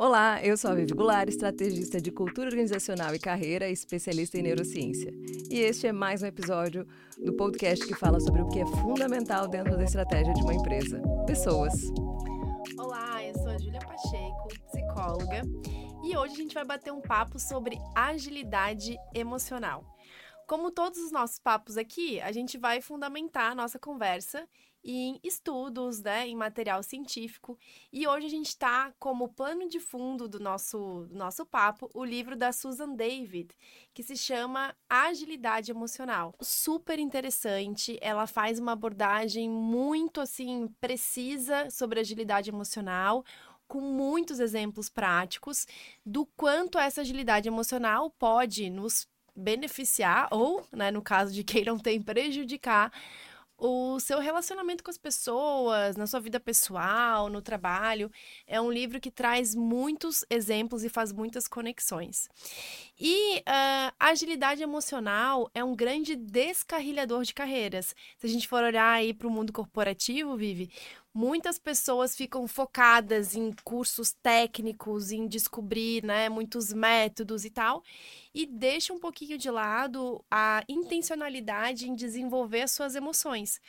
Olá, eu sou a Vivi Goulart, estrategista de cultura organizacional e carreira, especialista em neurociência. E este é mais um episódio do podcast que fala sobre o que é fundamental dentro da estratégia de uma empresa: pessoas. Olá, eu sou a Júlia Pacheco, psicóloga, e hoje a gente vai bater um papo sobre agilidade emocional. Como todos os nossos papos aqui, a gente vai fundamentar a nossa conversa em estudos, né, em material científico. E hoje a gente está como plano de fundo do nosso, do nosso papo o livro da Susan David, que se chama Agilidade Emocional. Super interessante, ela faz uma abordagem muito assim precisa sobre agilidade emocional com muitos exemplos práticos do quanto essa agilidade emocional pode nos beneficiar ou, né, no caso de quem não tem, prejudicar o seu relacionamento com as pessoas, na sua vida pessoal, no trabalho. É um livro que traz muitos exemplos e faz muitas conexões. E uh, agilidade emocional é um grande descarrilhador de carreiras. Se a gente for olhar aí para o mundo corporativo, Vive, muitas pessoas ficam focadas em cursos técnicos, em descobrir né, muitos métodos e tal, e deixa um pouquinho de lado a intencionalidade em desenvolver as suas emoções.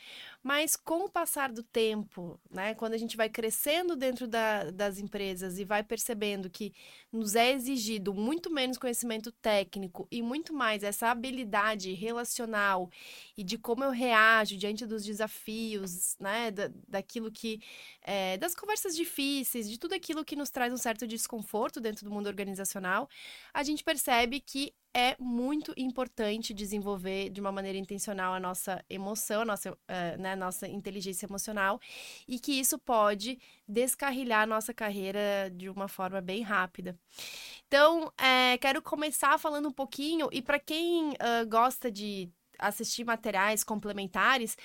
Mas com o passar do tempo, né, quando a gente vai crescendo dentro da, das empresas e vai percebendo que nos é exigido muito menos conhecimento técnico e muito mais essa habilidade relacional e de como eu reajo diante dos desafios, né, da, daquilo que é, das conversas difíceis, de tudo aquilo que nos traz um certo desconforto dentro do mundo organizacional, a gente percebe que é muito importante desenvolver de uma maneira intencional a nossa emoção, a nossa, uh, né, nossa inteligência emocional, e que isso pode descarrilhar a nossa carreira de uma forma bem rápida. Então, é, quero começar falando um pouquinho, e para quem uh, gosta de assistir materiais complementares,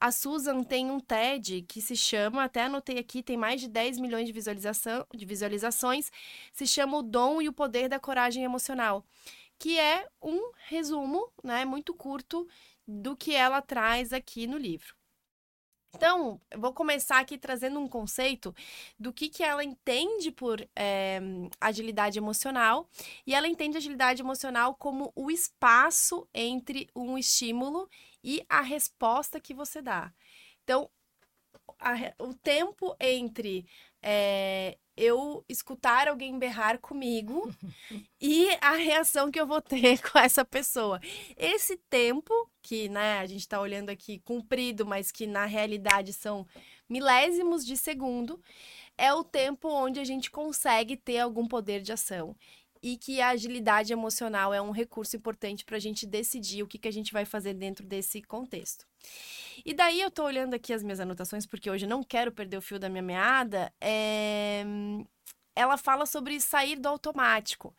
a Susan tem um TED que se chama, até anotei aqui, tem mais de 10 milhões de, visualização, de visualizações, se chama O Dom e o Poder da Coragem Emocional que é um resumo, né, muito curto do que ela traz aqui no livro. Então, eu vou começar aqui trazendo um conceito do que, que ela entende por é, agilidade emocional. E ela entende agilidade emocional como o espaço entre um estímulo e a resposta que você dá. Então, a, o tempo entre é, eu escutar alguém berrar comigo e a reação que eu vou ter com essa pessoa. Esse tempo, que né, a gente está olhando aqui comprido, mas que na realidade são milésimos de segundo, é o tempo onde a gente consegue ter algum poder de ação e que a agilidade emocional é um recurso importante para a gente decidir o que, que a gente vai fazer dentro desse contexto. E daí eu estou olhando aqui as minhas anotações, porque hoje não quero perder o fio da minha meada. É... Ela fala sobre sair do automático.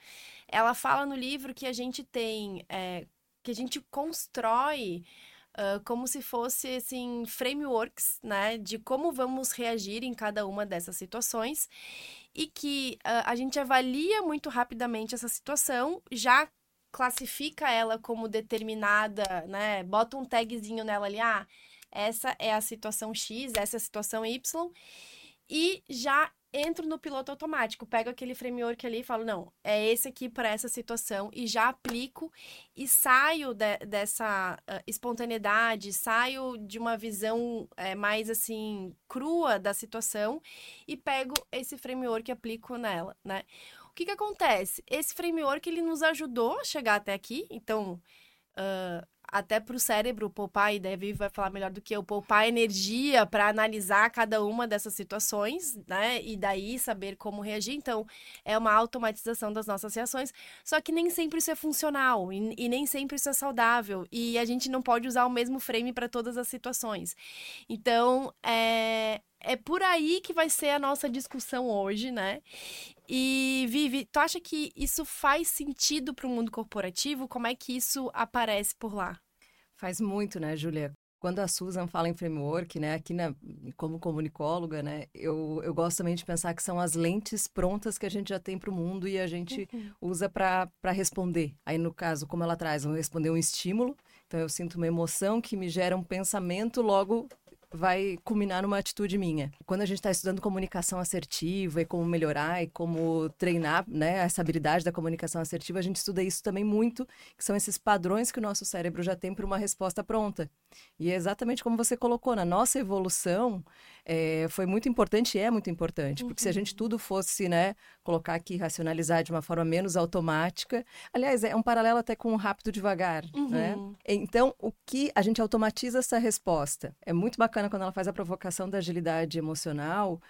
Ela fala no livro que a gente tem, é... que a gente constrói Uh, como se fosse assim frameworks, né, de como vamos reagir em cada uma dessas situações e que uh, a gente avalia muito rapidamente essa situação, já classifica ela como determinada, né, bota um tagzinho nela ali, ah, essa é a situação X, essa é a situação Y, e já entro no piloto automático, pego aquele framework ali e falo, não, é esse aqui para essa situação e já aplico e saio de, dessa uh, espontaneidade, saio de uma visão é, mais assim crua da situação e pego esse framework e aplico nela, né? O que que acontece? Esse framework ele nos ajudou a chegar até aqui, então uh, até para o cérebro poupar, e deve vai falar melhor do que eu, poupar energia para analisar cada uma dessas situações, né? E daí saber como reagir. Então, é uma automatização das nossas reações. Só que nem sempre isso é funcional e, e nem sempre isso é saudável. E a gente não pode usar o mesmo frame para todas as situações. Então, é, é por aí que vai ser a nossa discussão hoje, né? E Vivi, tu acha que isso faz sentido para o mundo corporativo? Como é que isso aparece por lá? Faz muito, né, Julia? Quando a Susan fala em framework, né, aqui na, como comunicóloga, né, eu, eu gosto também de pensar que são as lentes prontas que a gente já tem para o mundo e a gente uhum. usa para responder. Aí, no caso, como ela traz, responder um estímulo, então eu sinto uma emoção que me gera um pensamento, logo vai culminar numa atitude minha. Quando a gente está estudando comunicação assertiva e como melhorar e como treinar né, essa habilidade da comunicação assertiva, a gente estuda isso também muito, que são esses padrões que o nosso cérebro já tem para uma resposta pronta. E é exatamente como você colocou, na nossa evolução, é, foi muito importante e é muito importante, porque uhum. se a gente uhum. tudo fosse, né, colocar aqui, racionalizar de uma forma menos automática, aliás, é um paralelo até com o rápido devagar, né? uhum. né? Então, o que a gente automatiza essa resposta? É muito bacana quando ela faz a provocação da agilidade emocional,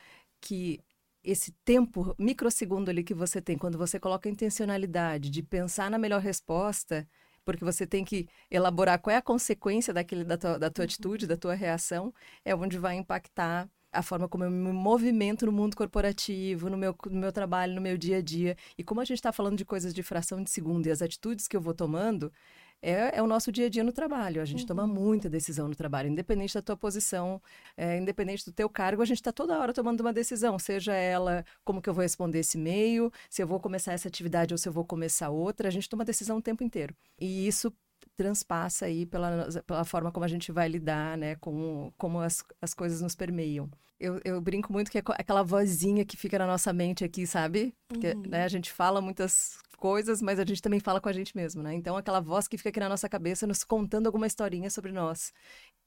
que esse tempo, microsegundo ali que você tem, quando você coloca a intencionalidade de pensar na melhor resposta, porque você tem que elaborar qual é a consequência daquele, da, tua, da tua atitude, da tua reação, é onde vai impactar a forma como eu me movimento no mundo corporativo, no meu, no meu trabalho, no meu dia a dia. E como a gente está falando de coisas de fração de segundo e as atitudes que eu vou tomando, é, é, o nosso dia a dia no trabalho. A gente uhum. toma muita decisão no trabalho, independente da tua posição, é, independente do teu cargo, a gente está toda hora tomando uma decisão, seja ela como que eu vou responder esse e-mail, se eu vou começar essa atividade ou se eu vou começar outra, a gente toma decisão o tempo inteiro. E isso transpassa aí pela, pela forma como a gente vai lidar, né, com como as, as coisas nos permeiam. Eu, eu brinco muito que é aquela vozinha que fica na nossa mente aqui, sabe? Porque uhum. né, a gente fala muitas coisas, mas a gente também fala com a gente mesmo, né? Então, aquela voz que fica aqui na nossa cabeça nos contando alguma historinha sobre nós.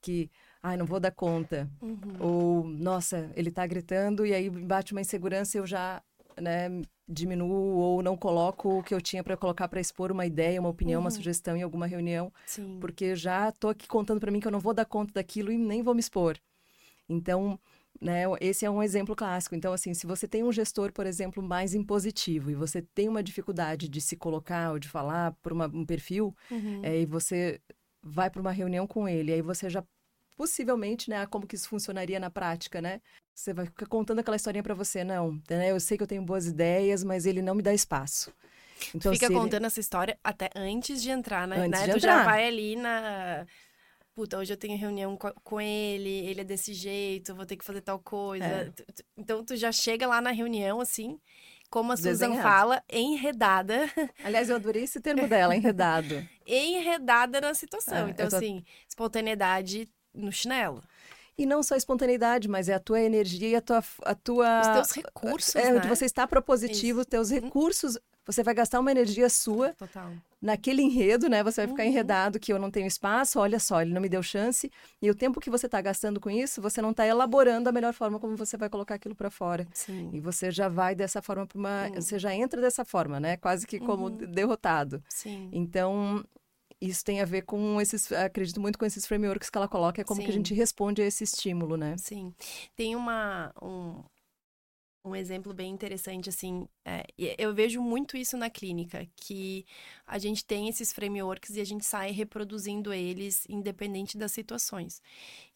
Que, ai, não vou dar conta. Uhum. Ou, nossa, ele tá gritando e aí bate uma insegurança e eu já, né, diminuo ou não coloco o que eu tinha para colocar para expor uma ideia, uma opinião, uhum. uma sugestão em alguma reunião. Sim. Porque já tô aqui contando para mim que eu não vou dar conta daquilo e nem vou me expor. Então, né? Esse é um exemplo clássico. Então, assim, se você tem um gestor, por exemplo, mais impositivo e você tem uma dificuldade de se colocar ou de falar por uma, um perfil, uhum. é, e você vai para uma reunião com ele, aí você já possivelmente, né, como que isso funcionaria na prática, né? Você vai ficar contando aquela historinha para você, não, né? Eu sei que eu tenho boas ideias, mas ele não me dá espaço. Então, fica contando ele... essa história até antes de entrar, né? Antes né? De tu entrar. já vai ali na puta, hoje eu tenho reunião com ele, ele é desse jeito, vou ter que fazer tal coisa. É. Então tu já chega lá na reunião, assim, como a Susan fala, enredada. Aliás, eu adorei esse termo dela, enredado. enredada na situação. É, então, tô... assim, espontaneidade no chinelo. E não só a espontaneidade, mas é a tua energia e a tua, a tua... Os teus recursos, é, né? Você está propositivo, os teus uhum. recursos você vai gastar uma energia sua Total. Naquele enredo, né? Você vai ficar uhum. enredado que eu não tenho espaço, olha só, ele não me deu chance. E o tempo que você está gastando com isso, você não está elaborando a melhor forma como você vai colocar aquilo para fora. Sim. E você já vai dessa forma para uma. Uhum. Você já entra dessa forma, né? Quase que como uhum. derrotado. Sim. Então, isso tem a ver com esses, acredito muito com esses frameworks que ela coloca, é como Sim. que a gente responde a esse estímulo, né? Sim. Tem uma, um, um exemplo bem interessante, assim, é, eu vejo muito isso na clínica, que a gente tem esses frameworks e a gente sai reproduzindo eles independente das situações.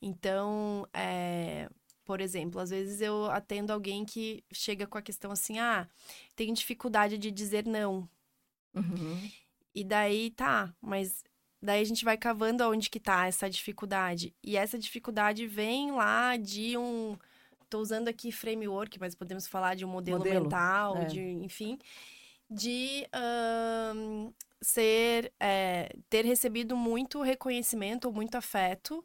Então, é, por exemplo, às vezes eu atendo alguém que chega com a questão assim, ah, tem dificuldade de dizer não. Uhum. E daí, tá, mas daí a gente vai cavando aonde que tá essa dificuldade. E essa dificuldade vem lá de um Estou usando aqui framework, mas podemos falar de um modelo, modelo. mental, é. de, enfim, de um, ser, é, ter recebido muito reconhecimento, muito afeto,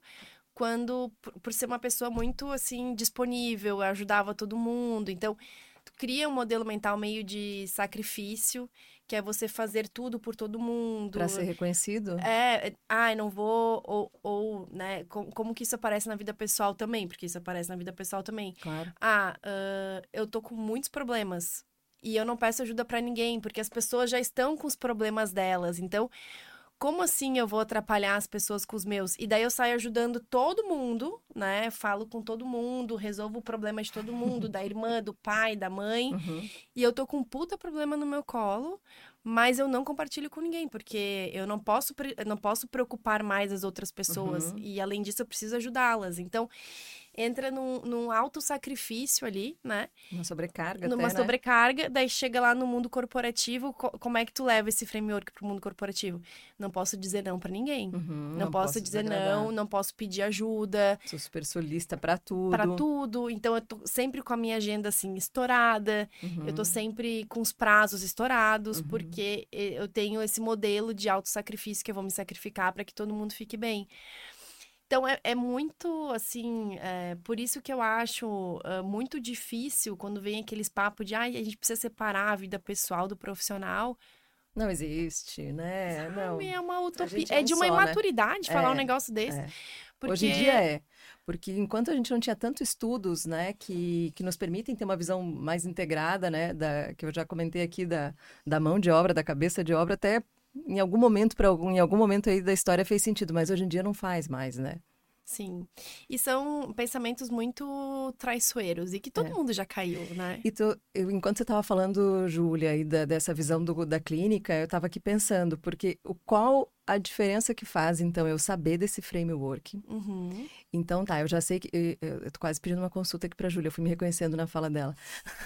quando por, por ser uma pessoa muito assim disponível, ajudava todo mundo. Então, tu cria um modelo mental meio de sacrifício que é você fazer tudo por todo mundo. Para ser reconhecido? É, ai, não vou, ou, ou né, como, como, que isso aparece na vida pessoal também, porque isso aparece na vida pessoal também. Claro. Ah, uh, eu tô com muitos problemas e eu não peço ajuda para ninguém, porque as pessoas já estão com os problemas delas. Então, como assim eu vou atrapalhar as pessoas com os meus? E daí eu saio ajudando todo mundo, né? Falo com todo mundo, resolvo o problema de todo mundo, da irmã, do pai, da mãe. Uhum. E eu tô com um puta problema no meu colo, mas eu não compartilho com ninguém, porque eu não posso, eu não posso preocupar mais as outras pessoas. Uhum. E além disso, eu preciso ajudá-las. Então, entra num, num alto sacrifício ali, né? Uma sobrecarga. Numa até, né? sobrecarga, né? daí chega lá no mundo corporativo, co como é que tu leva esse framework pro mundo corporativo? Não posso dizer não para ninguém. Uhum, não, não, posso, posso dizer não, não posso pedir ajuda. Sou super solista para tudo. Para tudo. Então eu tô sempre com a minha agenda assim estourada. Uhum. Eu tô sempre com os prazos estourados, uhum. porque eu tenho esse modelo de auto sacrifício que eu vou me sacrificar para que todo mundo fique bem. Então, é, é muito, assim, é, por isso que eu acho uh, muito difícil quando vem aqueles papos de, ai, a gente precisa separar a vida pessoal do profissional. Não existe, né? Sabe? Não. É uma utopia. é É de uma só, né? imaturidade falar um É, negócio desse. é. Porque... Hoje em dia é. Porque enquanto a gente não tinha tantos estudos, né, que, que nos permitem ter uma visão mais integrada, né, da, que eu já comentei aqui, da, da mão de obra, da cabeça de obra, até em algum momento, para algum, em algum momento aí da história fez sentido, mas hoje em dia não faz mais, né? Sim. E são pensamentos muito traiçoeiros e que todo É. mundo já caiu, né? E tu, eu, enquanto você estava falando, Júlia, aí da, dessa visão do, da clínica, eu estava aqui pensando, porque o, qual a diferença que faz, então, eu saber desse framework? Uhum. Então, tá, eu já sei que. Eu, eu tô quase pedindo uma consulta aqui para Júlia, eu fui me reconhecendo na fala dela.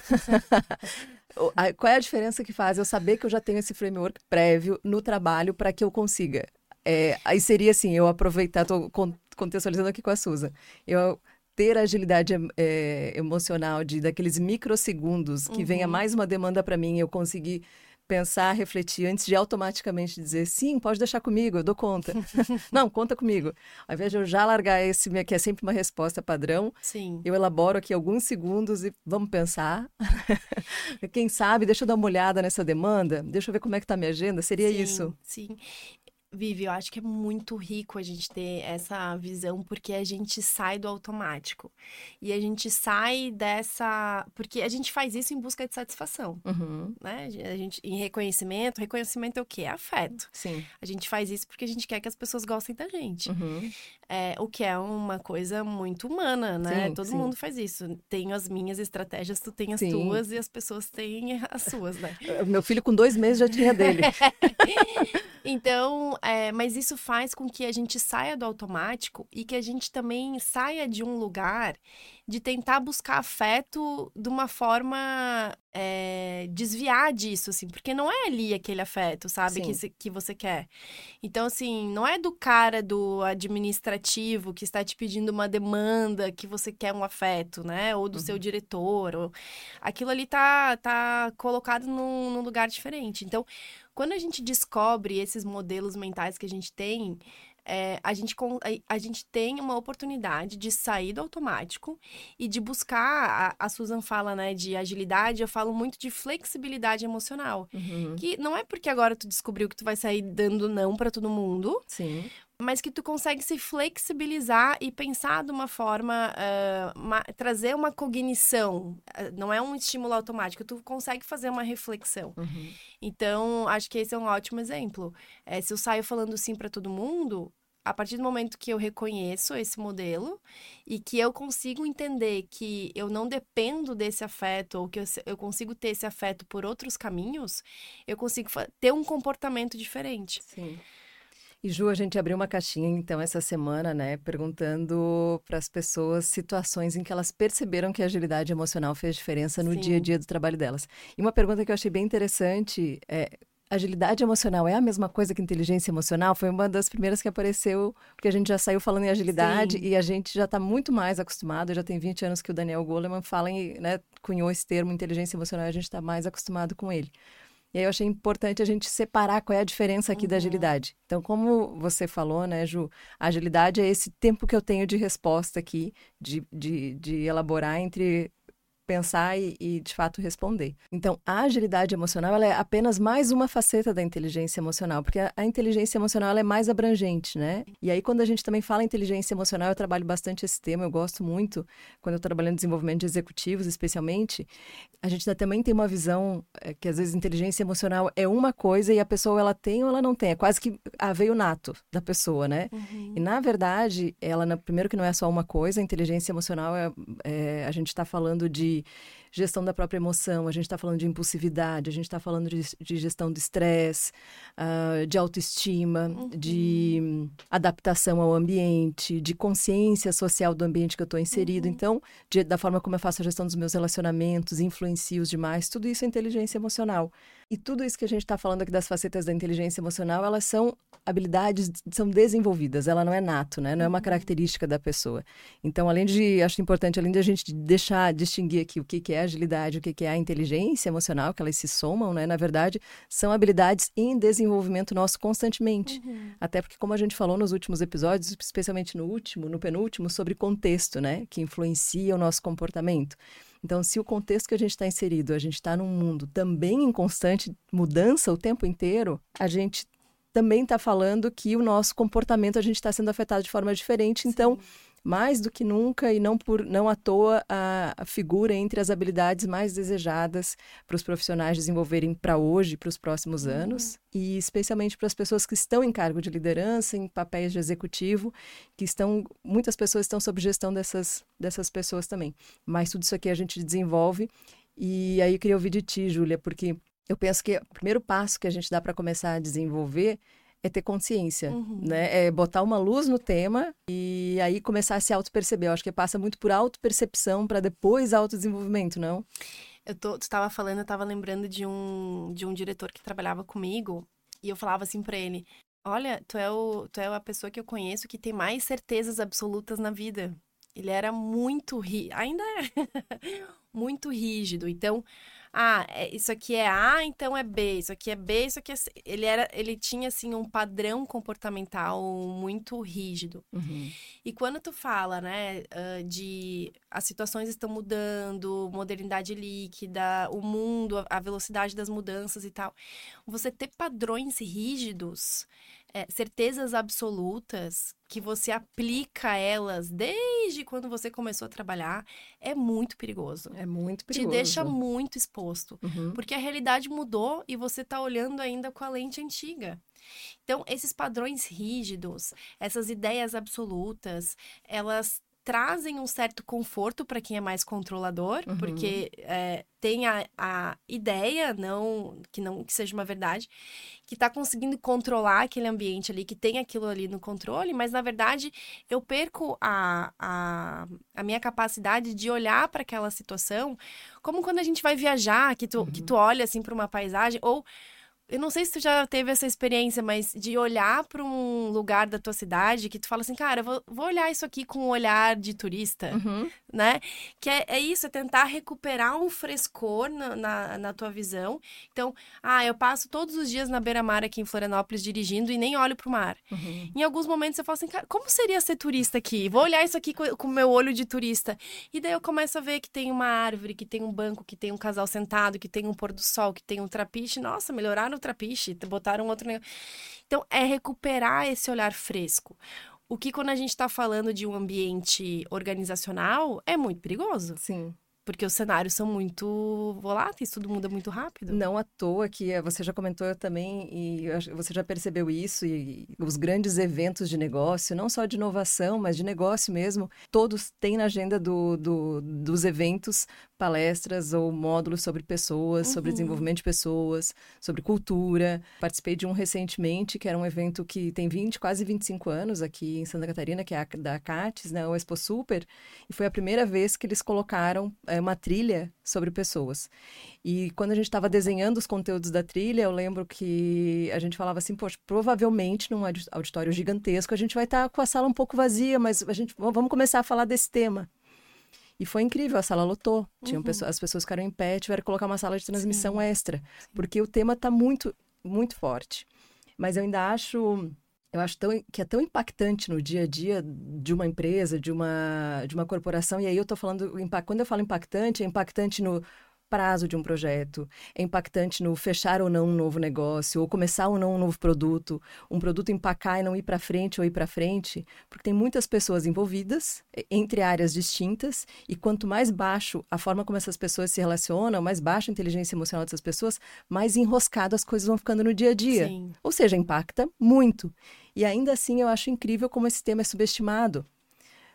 Qual é a diferença que faz eu saber que eu já tenho esse framework prévio no trabalho para que eu consiga? É, aí seria assim, eu aproveitar, estou contextualizando aqui com a Susan, eu ter a agilidade é, emocional de daqueles microsegundos que venha Uhum. mais uma demanda para mim, eu conseguir pensar, refletir antes de automaticamente dizer sim, pode deixar comigo, eu dou conta. Não, conta comigo. Ao invés de eu já largar esse, que é sempre uma resposta padrão, Sim. eu elaboro aqui alguns segundos e vamos pensar. Quem sabe, deixa eu dar uma olhada nessa demanda, deixa eu ver como é que tá a minha agenda, seria Sim, isso. Sim. Vivi, eu acho que é muito rico a gente ter essa visão, porque a gente sai do automático. E a gente sai dessa. Porque a gente faz isso em busca de satisfação, Uhum, né? A gente, em reconhecimento. Reconhecimento é o quê? É afeto. sim. A gente faz isso porque a gente quer que as pessoas gostem da gente. Uhum, É, o que é uma coisa muito humana, né? Sim, Todo sim. mundo faz isso. Tenho as minhas estratégias, tu tem as Sim. tuas e as pessoas têm as suas, né? Meu filho com dois meses já tinha dele. Então, é, mas isso faz com que a gente saia do automático e que a gente também saia de um lugar de tentar buscar afeto de uma forma é, desviar disso, assim, porque não é ali aquele afeto, sabe, que, Sim. que você quer. Então, assim, não é do cara do administrativo que está te pedindo uma demanda que você quer um afeto, né, ou do seu Uhum. diretor, ou... aquilo ali tá, tá colocado num, num lugar diferente. Então, quando a gente descobre esses modelos mentais que a gente tem, é, a, gente, a, a gente tem uma oportunidade de sair do automático e de buscar. A, a Susan fala, né, de agilidade, eu falo muito de flexibilidade emocional. Uhum, Que não é porque agora tu descobriu que tu vai sair dando não pra todo mundo, sim. Mas que tu consegue se flexibilizar e pensar de uma forma, ah, ma- trazer uma cognição. Ah, Não é um estímulo automático, tu consegue fazer uma reflexão. Uhum. Então, acho que esse é um ótimo exemplo. É, se eu saio falando sim para todo mundo, a partir do momento que eu reconheço esse modelo e que eu consigo entender que eu não dependo desse afeto ou que eu, eu consigo ter esse afeto por outros caminhos, eu consigo ter um comportamento diferente. Sim. E Ju, a gente abriu uma caixinha então essa semana, né, perguntando para as pessoas situações em que elas perceberam que a agilidade emocional fez diferença no Sim. dia a dia do trabalho delas. E uma pergunta que eu achei bem interessante é Agilidade emocional é a mesma coisa que inteligência emocional? Foi uma das primeiras que apareceu, porque a gente já saiu falando em agilidade Sim. e a gente já está muito mais acostumado. Já tem 20 anos que o Daniel Goleman fala em, né, cunhou esse termo inteligência emocional e a gente está mais acostumado com ele. E aí eu achei importante a gente separar qual é a diferença aqui da Uhum. agilidade. Então, como você falou, né, Ju, a agilidade é esse tempo que eu tenho de resposta aqui, de, de, de elaborar entre pensar e, e, de fato responder. Então, a agilidade emocional ela é apenas mais uma faceta da inteligência emocional, porque a, a inteligência emocional é mais abrangente, né? E aí quando a gente também fala inteligência emocional, eu trabalho bastante esse tema, eu gosto muito quando eu trabalho em desenvolvimento de executivos, especialmente, a gente também tem uma visão é, que às vezes inteligência emocional é uma coisa e a pessoa ela tem ou ela não tem, é quase que a veio nato da pessoa, né? Uhum. E na verdade, ela primeiro que não é só uma coisa, a inteligência emocional é, é a gente está falando de gestão da própria emoção, a gente está falando de impulsividade, a gente está falando de, de, gestão do estresse, uh, de autoestima, Uhum. de adaptação ao ambiente, de consciência social do ambiente que eu estou inserido. Uhum. Então, de, da forma como eu faço a gestão dos meus relacionamentos, influencio os demais, tudo isso é inteligência emocional. E tudo isso que a gente está falando aqui das facetas da inteligência emocional, elas são habilidades, são desenvolvidas, ela não é nato, né? Não é uma característica da pessoa. Então, além de, acho importante, além de a gente deixar, distinguir aqui o que, que é agilidade, o que é a inteligência emocional, que elas se somam, né? Na verdade, são habilidades em desenvolvimento nosso constantemente. Uhum. Até porque, como a gente falou nos últimos episódios, especialmente no último, no penúltimo, sobre contexto, né? Que influencia o nosso comportamento. Então, se o contexto que a gente está inserido, a gente está num mundo também em constante mudança o tempo inteiro, a gente também está falando que o nosso comportamento a gente está sendo afetado de forma diferente. Então, Sim. Mais do que nunca e não por não à toa a, a figura entre as habilidades mais desejadas para os profissionais desenvolverem para hoje, para os próximos uhum. anos e especialmente para as pessoas que estão em cargo de liderança, em papéis de executivo, que estão muitas pessoas estão sob gestão dessas dessas pessoas também. Mas tudo isso aqui a gente desenvolve e aí eu queria ouvir de ti, Júlia, porque eu penso que o primeiro passo que a gente dá para começar a desenvolver é ter consciência, uhum. né? É botar uma luz no tema e aí começar a se auto-perceber. Eu acho que passa muito por auto-percepção para depois autodesenvolvimento, não? Eu tô, tu estava falando, eu estava lembrando de um, de um diretor que trabalhava comigo e eu falava assim para ele: Olha, tu é, o, tu é a pessoa que eu conheço que tem mais certezas absolutas na vida. Ele era muito, ri... ainda é muito rígido. Então, ah, é, isso aqui é A, então é B, isso aqui é B, isso aqui é C. Ele, era, ele tinha, assim, um padrão comportamental muito rígido. Uhum. E quando tu fala, né, de as situações estão mudando, modernidade líquida, o mundo, a velocidade das mudanças e tal, você ter padrões rígidos é, certezas absolutas que você aplica elas desde quando você começou a trabalhar é muito perigoso. É muito perigoso. Te deixa muito exposto. Uhum. Porque a realidade mudou e você está olhando ainda com a lente antiga. Então, esses padrões rígidos, essas ideias absolutas, elas trazem um certo conforto para quem é mais controlador, uhum. porque é, tem a, a, ideia, não que não que seja uma verdade, que está conseguindo controlar aquele ambiente ali, que tem aquilo ali no controle, mas na verdade eu perco a, a, a minha capacidade de olhar para aquela situação, como quando a gente vai viajar, que tu, uhum. que tu olha assim para uma paisagem, ou eu não sei se tu já teve essa experiência, mas de olhar para um lugar da tua cidade que tu fala assim, cara, vou, vou olhar isso aqui com um olhar de turista, uhum. né? Que é, é, isso, é tentar recuperar um frescor na, na, na, tua visão. Então, ah, eu passo todos os dias na beira-mar aqui em Florianópolis dirigindo e nem olho pro mar. Uhum. Em alguns momentos eu falo assim, cara, como seria ser turista aqui? Vou olhar isso aqui com o meu olho de turista. E daí eu começo a ver que tem uma árvore, que tem um banco, que tem um casal sentado, que tem um pôr do sol, que tem um trapiche. Nossa, melhoraram no trapiche, botaram outro negócio. Então, é recuperar esse olhar fresco. O que, quando a gente está falando de um ambiente organizacional, é muito perigoso. Sim. Porque os cenários são muito voláteis, tudo muda muito rápido. Não à toa que eh, você já comentou também, e você já percebeu isso, e os grandes eventos de negócio, não só de inovação, mas de negócio mesmo, todos têm na agenda do, do dos eventos palestras ou módulos sobre pessoas, uhum. sobre desenvolvimento de pessoas, sobre cultura. Participei de um recentemente, que era um evento que tem 20, quase 25 anos aqui em Santa Catarina, que é a, da CATES, né, o Expo Super, e foi a primeira vez que eles colocaram é, uma trilha sobre pessoas. E quando a gente estava desenhando os conteúdos da trilha, eu lembro que a gente falava assim, poxa, provavelmente num auditório gigantesco a gente vai estar tá com a sala um pouco vazia, mas a gente vamos começar a falar desse tema. E foi incrível, a sala lotou. Tinham uhum. pessoas, as pessoas ficaram em pé, tiveram que colocar uma sala de transmissão Sim. extra, Sim. porque o tema está muito, muito forte. Mas eu ainda acho, eu acho tão, que é tão impactante no dia a dia de uma empresa, de uma, de uma corporação. E aí eu estou falando, quando eu falo impactante, é impactante no prazo de um projeto, é impactante no fechar ou não um novo negócio, ou começar ou não um novo produto, um produto empacar e não ir para frente ou ir para frente, porque tem muitas pessoas envolvidas entre áreas distintas e quanto mais baixo a forma como essas pessoas se relacionam, mais baixa a inteligência emocional dessas pessoas, mais enroscado as coisas vão ficando no dia a dia. Sim. Ou seja, impacta muito. E ainda assim eu acho incrível como esse tema é subestimado.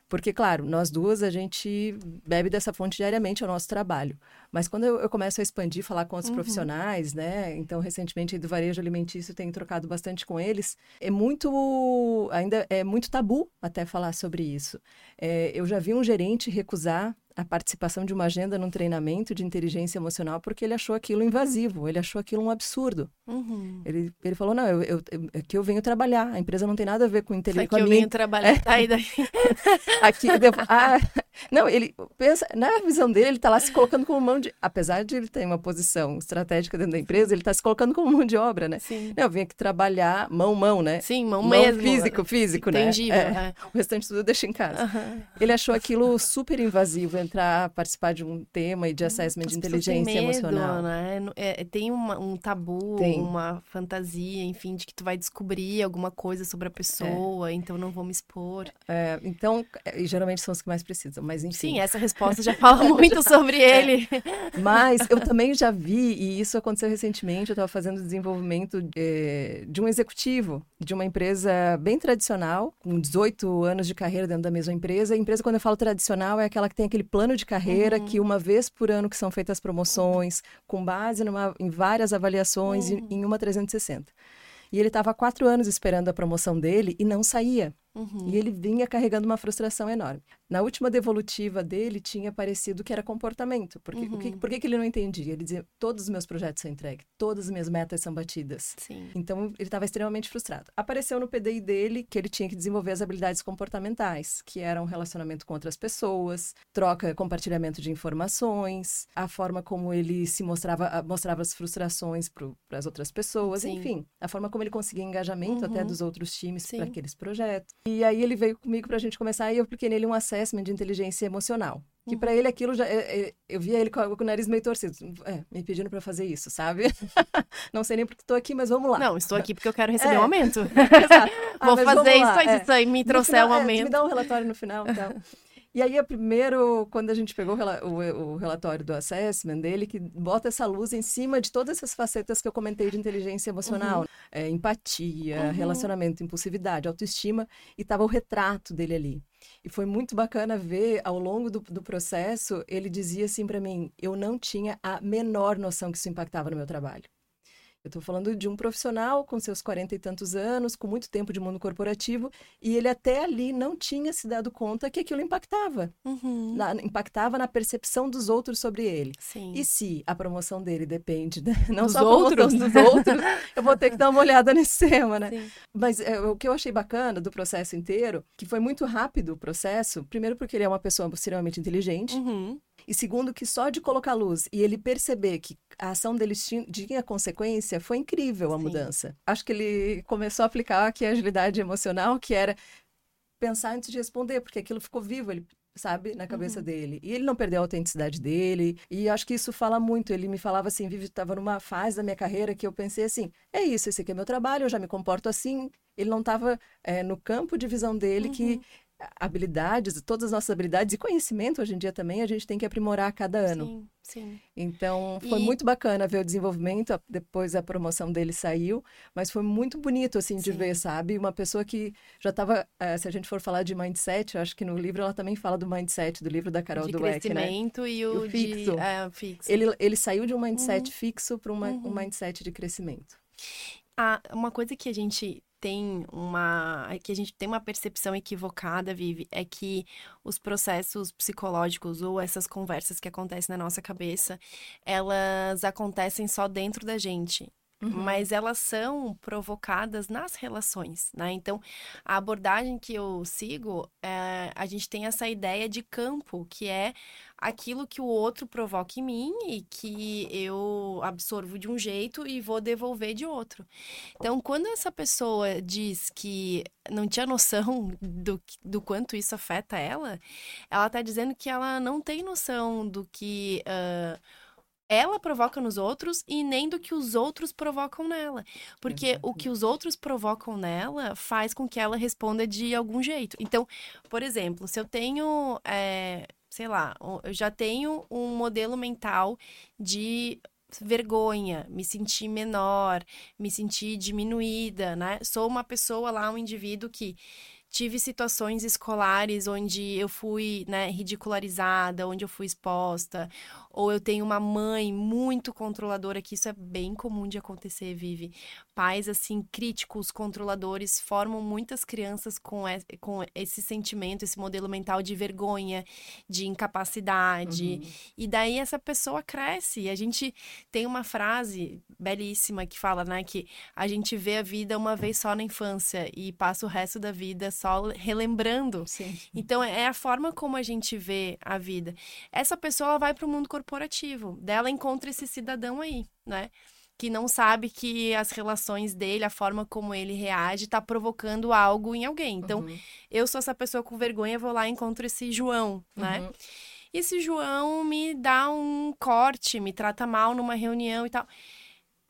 Porque, claro, nós duas, a gente bebe dessa fonte diariamente, é o nosso trabalho. Mas quando eu, eu começo a expandir, falar com outros uhum. profissionais, né? Então, recentemente, do varejo alimentício, tenho trocado bastante com eles. É muito, ainda é muito tabu até falar sobre isso. É, eu já vi um gerente recusar a participação de uma agenda num treinamento de inteligência emocional porque ele achou aquilo invasivo, ele achou aquilo um absurdo. Uhum. Ele, ele falou, não, eu, eu, aqui eu venho trabalhar, a empresa não tem nada a ver com inteligência. Aqui eu minha... venho trabalhar, é. tá aí daí. aqui, ah, Não, ele pensa, na visão dele, ele está lá se colocando como mão de. Apesar de ele ter uma posição estratégica dentro da empresa, ele está se colocando como mão de obra, né? Sim. Não, eu vim aqui trabalhar mão, mão, né? Sim, mão, mão mesmo. físico, físico, Tangível, né? É. é. O restante tudo eu deixo em casa. Aham. Ele achou aquilo super invasivo, entrar, participar de um tema e de assessment de As têm inteligência medo, emocional. Né? É, tem uma- um tabu, Tem. uma fantasia, enfim, de que tu vai descobrir alguma coisa sobre a pessoa, então não vou me expor. É, então, é, e geralmente são os que mais precisam, mas enfim. Sim, essa resposta já fala muito sobre ele. Mas eu também já vi, e isso aconteceu recentemente, eu estava fazendo desenvolvimento eh, de um executivo de uma empresa bem tradicional, com 18 anos de carreira dentro da mesma empresa. A empresa, quando eu falo tradicional, é aquela que tem aquele plano de carreira que uma vez por ano que são feitas promoções, com base numa- em várias avaliações e- em uma 360. E ele estava há quatro anos esperando a promoção dele e não saía. Uhum. E ele vinha carregando uma frustração enorme. Na última devolutiva dele, tinha parecido que era comportamento. Porque, o que, Uhum. por que, que ele não entendia? Ele dizia: todos os meus projetos são entregues, todas as minhas metas são batidas. Sim. Então, ele estava extremamente frustrado. Apareceu no PDI dele que ele tinha que desenvolver as habilidades comportamentais, que eram relacionamento com outras pessoas, troca, compartilhamento de informações, a forma como ele se mostrava, a- mostrava as frustrações para as outras pessoas, Sim. enfim, a forma como ele conseguia engajamento até Uhum. dos outros times para aqueles projetos. E aí ele veio comigo para a gente começar e eu apliquei nele um assessment de inteligência emocional. Que Uhum. para ele aquilo já. é- é- eu via ele com, com o nariz meio torcido. É, me pedindo para fazer isso, sabe? Não sei nem porque estou aqui, mas vamos lá. Não, estou aqui porque eu quero receber É. um aumento. Exato. Ah, Vou fazer isso, lá, aí, é. isso aí me trouxer final, um é, aumento. me dá um relatório no final e tal. E aí, primeiro, quando a gente pegou o, rela- o- o relatório do assessment dele, que bota essa luz em cima de todas essas facetas que eu comentei de inteligência emocional. É, empatia, Uhum. relacionamento, impulsividade, autoestima. E tava o retrato dele ali. E foi muito bacana ver, ao longo do, do processo, ele dizia assim para mim, eu não tinha a menor noção que isso impactava no meu trabalho. Eu estou falando de um profissional com seus quarenta e tantos anos, com muito tempo de mundo corporativo, e ele até ali não tinha se dado conta que aquilo impactava. Uhum. Na- impactava na percepção dos outros sobre ele. Sim. E se a promoção dele depende, né? não Dos só outros? dos outros, eu vou ter que dar uma olhada nesse tema, né? Sim. Mas é, o que eu achei bacana do processo inteiro, que foi muito rápido o processo, primeiro porque ele é uma pessoa extremamente inteligente, Uhum. E segundo, que só de colocar luz e ele perceber que a ação dele tin- tinha consequência, foi incrível a Sim. mudança. Acho que ele começou a aplicar aqui a agilidade emocional, que era pensar antes de responder, porque aquilo ficou vivo, ele sabe, na cabeça Uhum. dele. E ele não perdeu a autenticidade dele. E acho que isso fala muito. Ele me falava assim, Vivi, estava numa fase da minha carreira que eu pensei assim, é isso, esse aqui é meu trabalho, eu já me comporto assim. Ele não estava no campo de visão dele Uhum. que habilidades, todas as nossas habilidades e conhecimento hoje em dia também a gente tem que aprimorar a cada ano. Sim, sim. Então foi E- muito bacana ver o desenvolvimento, depois a promoção dele saiu, mas foi muito bonito assim de Sim. ver, sabe? Uma pessoa que já estava, se a gente for falar de mindset, acho que no livro ela também fala do mindset, do livro da Carol de Dweck, né? crescimento e o o, fixo. de é, fixo. Ele, ele saiu de um mindset Uhum. fixo para um Uhum. mindset de crescimento. Ah, uma coisa que a gente tem uma que a gente tem uma percepção equivocada, Vivi, é que os processos psicológicos ou essas conversas que acontecem na nossa cabeça, elas acontecem só dentro da gente. Uhum. Mas elas são provocadas nas relações, né? Então, a abordagem que eu sigo, é, a gente tem essa ideia de campo, que é aquilo que o outro provoca em mim e que eu absorvo de um jeito e vou devolver de outro. Então, quando essa pessoa diz que não tinha noção do, do quanto isso afeta ela, ela tá dizendo que ela não tem noção do que. ah, ela provoca nos outros e nem do que os outros provocam nela. Porque o que os outros provocam nela faz com que ela responda de algum jeito. Então, por exemplo, se eu tenho, é, sei lá, eu já tenho um modelo mental de vergonha, me sentir menor, me sentir diminuída, né? Sou uma pessoa lá, um indivíduo que tive situações escolares onde eu fui, né, ridicularizada, onde eu fui exposta, ou eu tenho uma mãe muito controladora, que isso é bem comum de acontecer, Vive. Pais assim críticos, controladores, formam muitas crianças com, com esse sentimento, esse modelo mental de vergonha, de incapacidade. Uhum. E daí essa pessoa cresce. E a gente tem uma frase belíssima que fala, né, que a gente vê a vida uma vez só na infância e passa o resto da vida só relembrando. Sim. Então é a forma como a gente vê a vida. Essa pessoa vai para o mundo corporativo, dela encontra esse cidadão aí, né? Que não sabe que as relações dele, a forma como ele reage, está provocando algo em alguém. Então, uhum. eu sou essa pessoa com vergonha, vou lá e encontro esse João, né? Uhum. Esse João me dá um corte, me trata mal numa reunião e tal.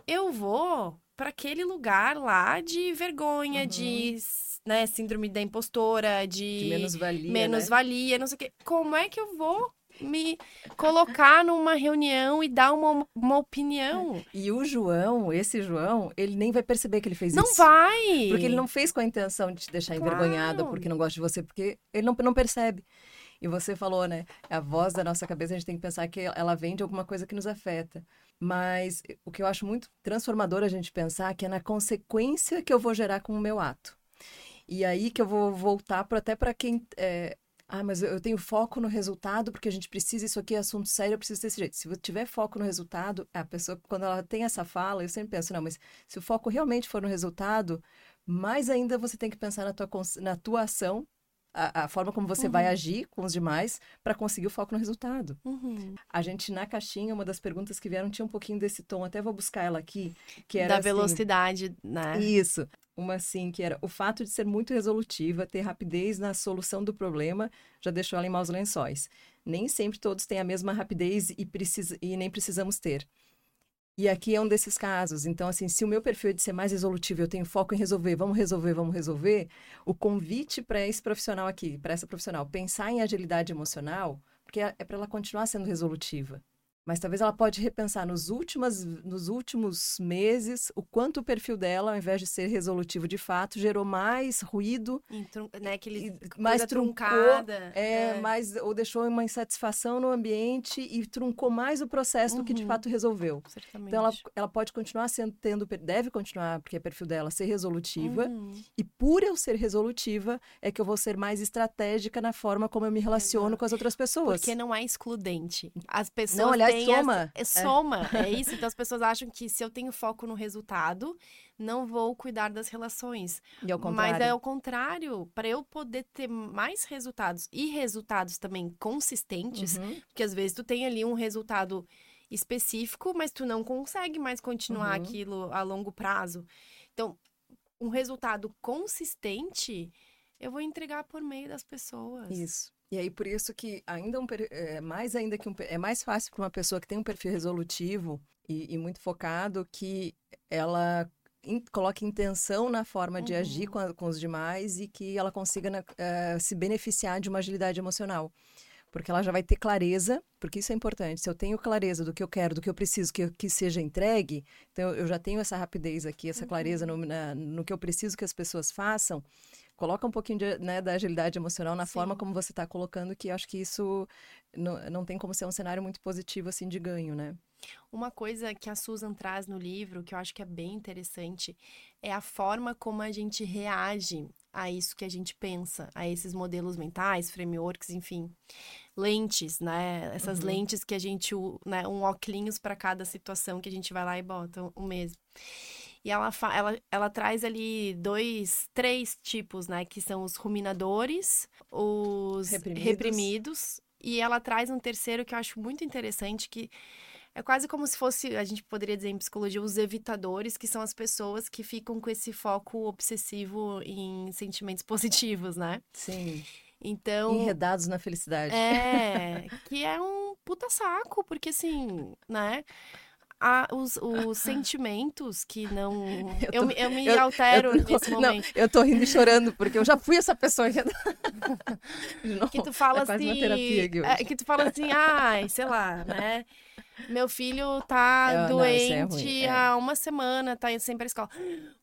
Eu vou para aquele lugar lá de vergonha, uhum. de né, síndrome da impostora, de, de menos valia, menos né? não sei o quê. Como é que eu vou me colocar numa reunião e dar uma, uma opinião. E o João, esse João, ele nem vai perceber que ele fez não isso. Não vai! Porque ele não fez com a intenção de te deixar claro. envergonhada porque não gosta de você, porque ele não, não percebe. E você falou, né? A voz da nossa cabeça, a gente tem que pensar que ela vem de alguma coisa que nos afeta. Mas o que eu acho muito transformador a gente pensar que é na consequência que eu vou gerar com o meu ato. E aí que eu vou voltar para até para quem é, ah, mas eu tenho foco no resultado porque a gente precisa, isso aqui é assunto sério, eu preciso desse jeito. Se eu tiver foco no resultado, a pessoa, quando ela tem essa fala, eu sempre penso, não, mas se o foco realmente for no resultado, mais ainda você tem que pensar na tua, na tua ação, a, a forma como você uhum. vai agir com os demais para conseguir o foco no resultado. Uhum. A gente, na caixinha, uma das perguntas que vieram tinha um pouquinho desse tom, até vou buscar ela aqui, que era Da assim, velocidade, né? Isso uma assim que era o fato de ser muito resolutiva, ter rapidez na solução do problema, já deixou ela em maus lençóis. Nem sempre todos têm a mesma rapidez e, e nem precisamos ter. E aqui é um desses casos. Então, assim, se o meu perfil é de ser mais resolutivo, eu tenho foco em resolver, vamos resolver, vamos resolver, o convite para esse profissional aqui, para essa profissional, pensar em agilidade emocional, porque é, é para ela continuar sendo resolutiva. Mas talvez ela pode repensar nos, últimos nos últimos meses o quanto o perfil dela, ao invés de ser resolutivo de fato, gerou mais ruído, né, Aquele mais truncada, é, é. Mais, ou deixou uma insatisfação no ambiente e truncou mais o processo uhum. do que de uhum. fato resolveu. Certamente. Então ela, ela pode continuar sendo tendo, deve continuar, porque é perfil dela, ser resolutiva. Uhum. E por eu ser resolutiva, é que eu vou ser mais estratégica na forma como eu me relaciono Exato. com as outras pessoas. Porque não é excludente. As pessoas não, aliás, soma. é soma, é. é isso. Então as pessoas acham que se eu tenho foco no resultado, não vou cuidar das relações. E ao contrário. Mas é o contrário. Para eu poder ter mais resultados e resultados também consistentes, uhum. porque às vezes tu tem ali um resultado específico, mas tu não consegue mais continuar uhum. aquilo a longo prazo. Então, um resultado consistente eu vou entregar por meio das pessoas. Isso. E aí, por isso que ainda um, é, mais ainda que um, é mais fácil para uma pessoa que tem um perfil resolutivo e, e muito focado que ela in, coloque intenção na forma de uhum. agir com, a, com, os demais e que ela consiga né, uh, se beneficiar de uma agilidade emocional. Porque ela já vai ter clareza, porque isso é importante. Se eu tenho clareza do que eu quero, do que eu preciso que, que seja entregue, então eu já tenho essa rapidez aqui, essa clareza no, na, no que eu preciso que as pessoas façam coloca um pouquinho de, né, da agilidade emocional na Sim. forma como você está colocando, que acho que isso não, não tem como ser um cenário muito positivo, assim, de ganho, né? Uma coisa que a Susan traz no livro, que eu acho que é bem interessante, é a forma como a gente reage a isso que a gente pensa, a esses modelos mentais, frameworks, enfim, lentes, né? Essas uhum. lentes que a gente, né, um óculos para cada situação que a gente vai lá e bota o mesmo. E ela, ela, ela traz ali dois, três tipos, né? Que são os ruminadores, os reprimidos. reprimidos. E ela traz um terceiro que eu acho muito interessante, que é quase como se fosse, a gente poderia dizer em psicologia, os evitadores, que são as pessoas que ficam com esse foco obsessivo em sentimentos positivos, né? Sim. Então. Enredados na felicidade. É. que é um puta saco, porque assim, né? A, os, os sentimentos que não. Eu, tô, eu, eu me eu, altero eu, nesse momento. Não, eu tô rindo e chorando, porque eu já fui essa pessoa que. que tu fala é assim. É, que tu fala assim, ai, sei lá, né? Meu filho tá É, não, isso é doente ruim, é. há uma semana, tá indo sempre pra escola.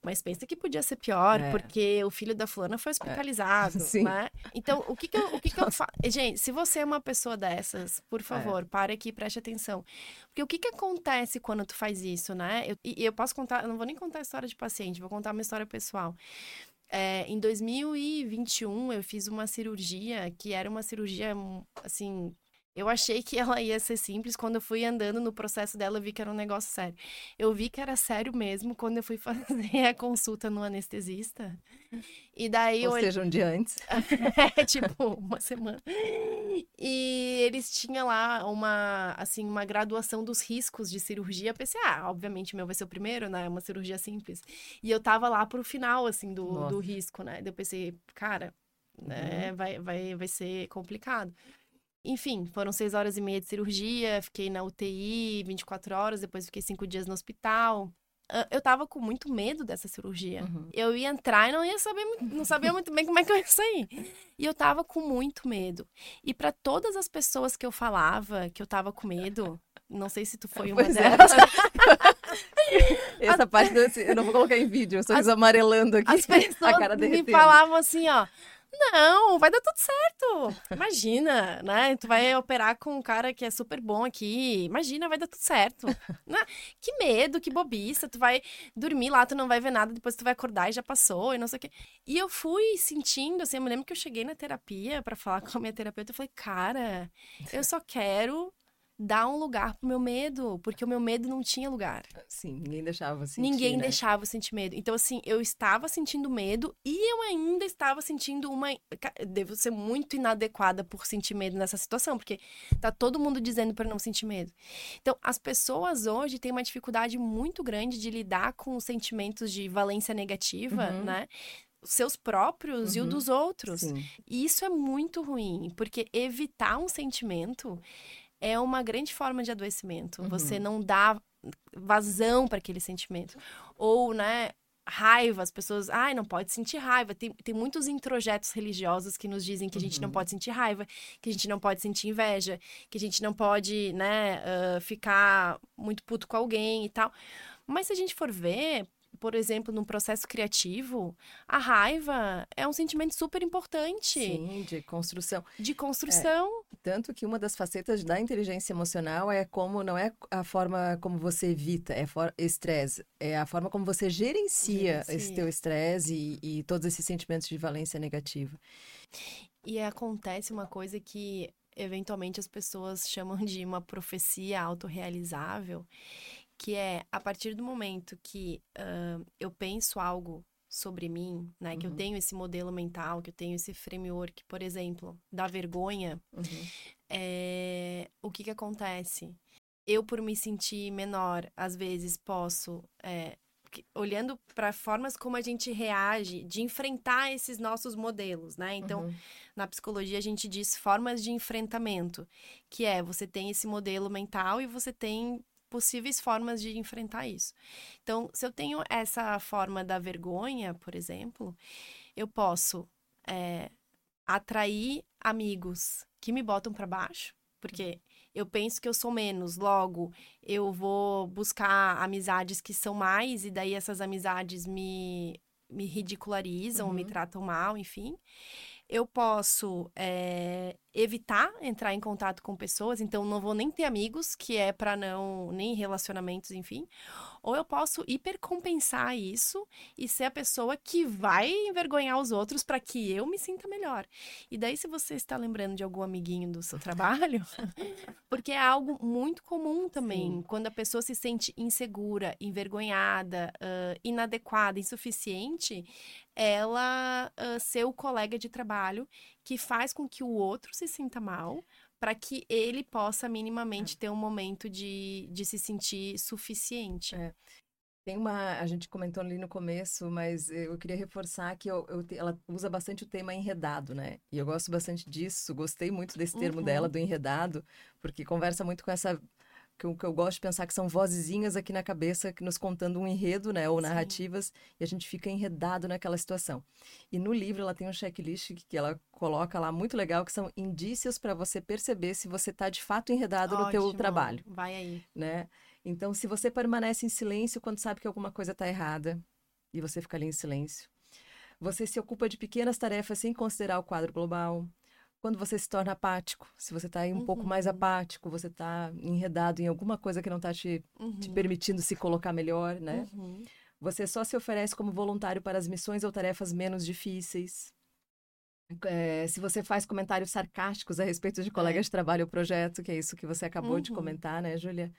Mas pensa que podia ser pior, É. porque o filho da fulana foi hospitalizado, Sim. né? Então, o que que eu, o que que eu faço? Gente, se você é uma pessoa dessas, por favor, pare aqui e preste atenção. Porque o que que acontece quando tu faz isso, né? Eu, e eu posso contar, eu não vou nem contar a história de paciente, vou contar uma história pessoal. É, em 2021, eu fiz uma cirurgia que era uma cirurgia, assim, eu achei que ela ia ser simples. Quando eu fui andando no processo dela, eu vi que era um negócio sério. Eu vi que era sério mesmo quando eu fui fazer a consulta no anestesista. E daí eu Ou seja, um dia antes. é, tipo, uma semana. E eles tinham lá uma, assim, uma graduação dos riscos de cirurgia. Eu pensei, ah, obviamente o meu vai ser o primeiro, né? É uma cirurgia simples. E eu tava lá pro final, assim, do, Nossa. do risco, né? Daí eu pensei, cara, né, vai, vai, vai ser complicado. Enfim, foram seis horas e meia de cirurgia, fiquei na UTI 24 horas, depois fiquei cinco dias no hospital. Eu tava com muito medo dessa cirurgia. Uhum. Eu ia entrar e não ia saber, não sabia muito bem como é que eu ia sair. E eu tava com muito medo. E pra todas as pessoas que eu falava que eu tava com medo, não sei se tu foi uma Pois é. delas. Essa parte eu não vou colocar em vídeo, eu sorriso amarelando aqui. As pessoas a cara me falavam assim, ó. Não, vai dar tudo certo. Imagina, né? Tu vai operar com um cara que é super bom aqui. Imagina, vai dar tudo certo. Né? Que medo, que bobiça. Tu vai dormir lá, tu não vai ver nada, depois tu vai acordar e já passou e não sei o quê. E eu fui sentindo, assim, eu me lembro que eu cheguei na terapia pra falar com a minha terapeuta. Eu falei, cara, eu só quero dar um lugar pro meu medo, porque o meu medo não tinha lugar. Sim, ninguém deixava sentir, Ninguém né? deixava sentir medo. Então, assim, eu estava sentindo medo e eu ainda estava sentindo uma. Devo ser muito inadequada por sentir medo nessa situação, porque tá todo mundo dizendo para não sentir medo. Então, as pessoas hoje têm uma dificuldade muito grande de lidar com os sentimentos de valência negativa, Uhum. né? Seus próprios e o Uhum. dos outros. Sim. E isso é muito ruim, porque evitar um sentimento é uma grande forma de adoecimento. Uhum. Você não dá vazão para aquele sentimento. Ou, né, raiva, as pessoas, ai, não pode sentir raiva. Tem, tem muitos introjetos religiosos que nos dizem que a gente não Uhum. pode sentir raiva, que a gente não pode sentir inveja, que a gente não pode, né, ah, ficar muito puto com alguém e tal. Mas se a gente for ver, por exemplo, num processo criativo, a raiva é um sentimento super importante Sim, de construção. de construção. Tanto que uma das facetas da inteligência emocional é como não é a forma como você evita, é estresse, é a forma como você gerencia, esse Gerencia. teu estresse e, e todos esses sentimentos de valência negativa. E acontece uma coisa que eventualmente as pessoas chamam de uma profecia autorrealizável, que é a partir do momento que ah, eu penso algo sobre mim, né, que eu Uhum. tenho esse modelo mental, que eu tenho esse framework, por exemplo, da vergonha, Uhum. é, o que que acontece? Eu, por me sentir menor, às vezes posso, é, olhando para formas como a gente reage, de enfrentar esses nossos modelos, né? Então, Uhum. na psicologia a gente diz formas de enfrentamento, que é você tem esse modelo mental e você tem possíveis formas de enfrentar isso. Então, se eu tenho essa forma da vergonha, por exemplo, eu posso é, atrair amigos que me botam para baixo, porque eu penso que eu sou menos, logo eu vou buscar amizades que são mais, e daí essas amizades me, me ridicularizam, me Uhum. tratam mal, enfim. Eu posso é, evitar entrar em contato com pessoas, então não vou nem ter amigos, que é para não, nem relacionamentos, enfim. Ou eu posso hipercompensar isso e ser a pessoa que vai envergonhar os outros para que eu me sinta melhor. E daí, se você está lembrando de algum amiguinho do seu trabalho, porque é algo muito comum também, Sim. quando a pessoa se sente insegura, envergonhada, ah, inadequada, insuficiente, ela ah, ser o colega de trabalho que faz com que o outro se sinta mal. Para que ele possa minimamente ter um momento de, de se sentir suficiente. É. Tem uma, a gente comentou ali no começo, mas eu queria reforçar que eu, eu ela usa bastante o tema enredado, né? E eu gosto bastante disso, gostei muito desse termo Uhum. dela, do enredado, porque conversa muito com essa que eu, que eu gosto de pensar que são vozezinhas aqui na cabeça que nos contando um enredo, né, ou narrativas, Sim. e a gente fica enredado naquela situação. E no livro ela tem um checklist que ela coloca lá muito legal que são indícios para você perceber se você está de fato enredado Ótimo. no teu trabalho. Vai aí. Né? Então, se você permanece em silêncio quando sabe que alguma coisa está errada e você fica ali em silêncio, você se ocupa de pequenas tarefas sem considerar o quadro global. Quando você se torna apático, se você está um uhum. pouco mais uhum. apático, você está enredado em alguma coisa que não está te, uhum. te, permitindo se colocar melhor, né? Uhum. Você só se oferece como voluntário para as missões ou tarefas menos difíceis. É, se você faz comentários sarcásticos a respeito de colegas é. de trabalho ou projeto, que é isso que você acabou de uhum. comentar, né, Júlia?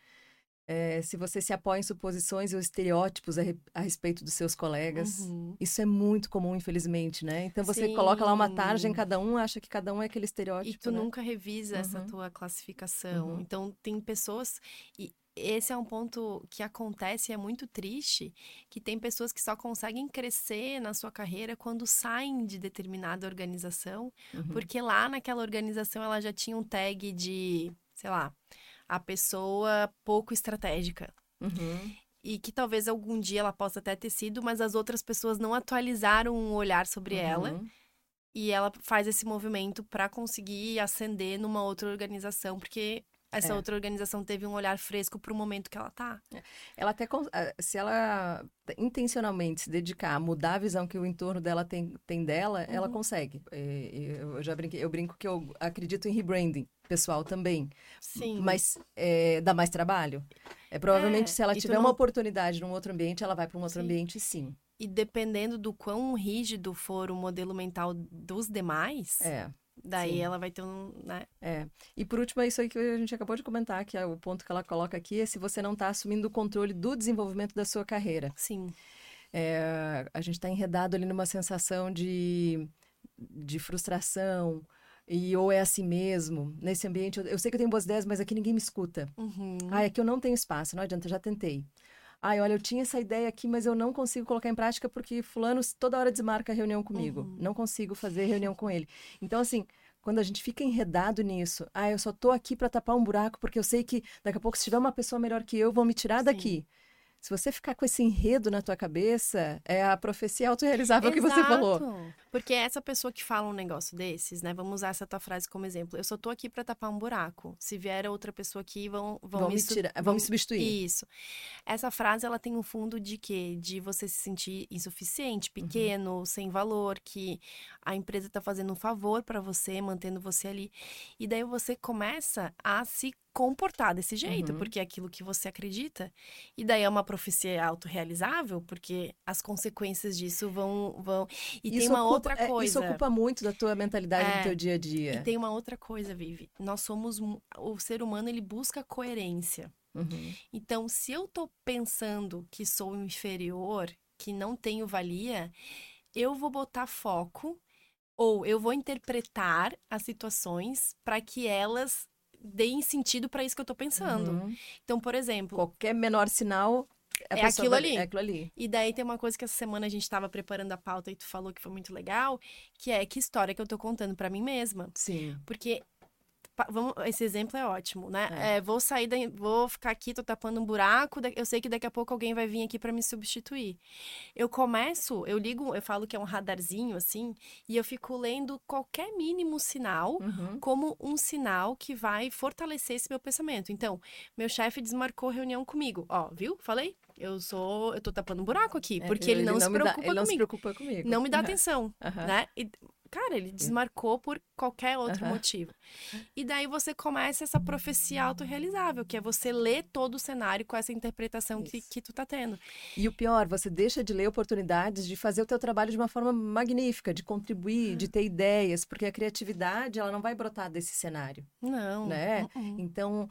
É, se você se apoia em suposições ou estereótipos a, re, a respeito dos seus colegas. Uhum. Isso é muito comum, infelizmente, né? Então você Sim. coloca lá uma tarja em cada um, acha que cada um é aquele estereótipo. E tu né? nunca revisa uhum. essa tua classificação. Uhum. Então tem pessoas. E esse é um ponto que acontece e é muito triste, que tem pessoas que só conseguem crescer na sua carreira quando saem de determinada organização, uhum. porque lá naquela organização ela já tinha um tag de, sei lá, a pessoa pouco estratégica. Uhum. E que talvez algum dia ela possa até ter sido, mas as outras pessoas não atualizaram um olhar sobre uhum. ela. E ela faz esse movimento para conseguir ascender numa outra organização, porque essa é. outra organização teve um olhar fresco para o momento que ela tá. É. Ela até eh, se ela intencionalmente se dedicar a mudar a visão que o entorno dela tem, tem dela, uhum. ela consegue. Eu já brinquei, eu brinco que eu acredito em rebranding pessoal também. Sim. Mas é, dá mais trabalho. É provavelmente é, se ela tiver não... uma oportunidade num outro ambiente, ela vai para um outro sim. ambiente, sim. E dependendo do quão rígido for o modelo mental dos demais, é. Daí Sim. ela vai ter um, né? É. E por último, é isso aí que a gente acabou de comentar, que é o ponto que ela coloca aqui, é se você não está assumindo o controle do desenvolvimento da sua carreira. Sim. É, a gente está enredado ali numa sensação de, de frustração, e ou é assim mesmo, nesse ambiente, eu, eu, sei que eu tenho boas ideias, mas aqui ninguém me escuta. Uhum. Ah, que eu não tenho espaço, não adianta, já tentei. Ai, olha, eu tinha essa ideia aqui, mas eu não consigo colocar em prática porque fulano toda hora desmarca a reunião comigo. Uhum. Não consigo fazer reunião com ele. Então, assim, quando a gente fica enredado nisso, ah, eu só tô aqui para tapar um buraco porque eu sei que daqui a pouco se tiver uma pessoa melhor que eu, vão me tirar Sim. daqui. Se você ficar com esse enredo na tua cabeça, é a profecia autorrealizável que você falou. Porque é essa pessoa que fala um negócio desses, né? Vamos usar essa tua frase como exemplo. Eu só tô aqui para tapar um buraco. Se vier outra pessoa aqui, vão, vão, vão me, tirar, vão, me substituir. Isso. Essa frase, ela tem um fundo de quê? De você se sentir insuficiente, uhum. pequeno, uhum. sem valor, que a empresa tá fazendo um favor para você, mantendo você ali. E daí você começa a se comportar desse jeito, uhum. porque é aquilo que você acredita. E daí é uma profecia autorrealizável, porque as consequências disso vão. vão... E isso tem uma ocupa, outra coisa. É, isso ocupa muito da tua mentalidade é, no teu dia a dia. E tem uma outra coisa, Vivi. Nós somos. O ser humano, ele busca coerência. Uhum. Então, se eu tô pensando que sou inferior, que não tenho valia, eu vou botar foco ou eu vou interpretar as situações para que elas deem sentido para isso que eu tô pensando. Uhum. Então, por exemplo. Qualquer menor sinal. É aquilo vai... ali. É aquilo ali. E daí tem uma coisa que essa semana a gente estava preparando a pauta e tu falou que foi muito legal, que é que história que eu tô contando para mim mesma. Sim. Porque Vamos, esse exemplo é ótimo, né? É. É, vou sair, da, vou ficar aqui, tô tapando um buraco, eu sei que daqui a pouco alguém vai vir aqui para me substituir. Eu começo, eu ligo, eu falo que é um radarzinho, assim, e eu fico lendo qualquer mínimo sinal uhum. como um sinal que vai fortalecer esse meu pensamento. Então, meu chefe desmarcou reunião comigo. Ó, viu? Falei? Eu sou, eu tô tapando um buraco aqui, é, porque ele, ele, não, se preocupa dá, ele comigo. não se preocupa comigo. Não me dá uhum. atenção, uhum. né? E, Cara, ele desmarcou por qualquer outro uhum. motivo. E daí você começa essa profecia autorrealizável, que é você ler todo o cenário com essa interpretação que, que tu tá tendo. E o pior, você deixa de ler oportunidades de fazer o teu trabalho de uma forma magnífica, de contribuir, uhum. de ter ideias, porque a criatividade, ela não vai brotar desse cenário. Não. Né? Uhum. Então,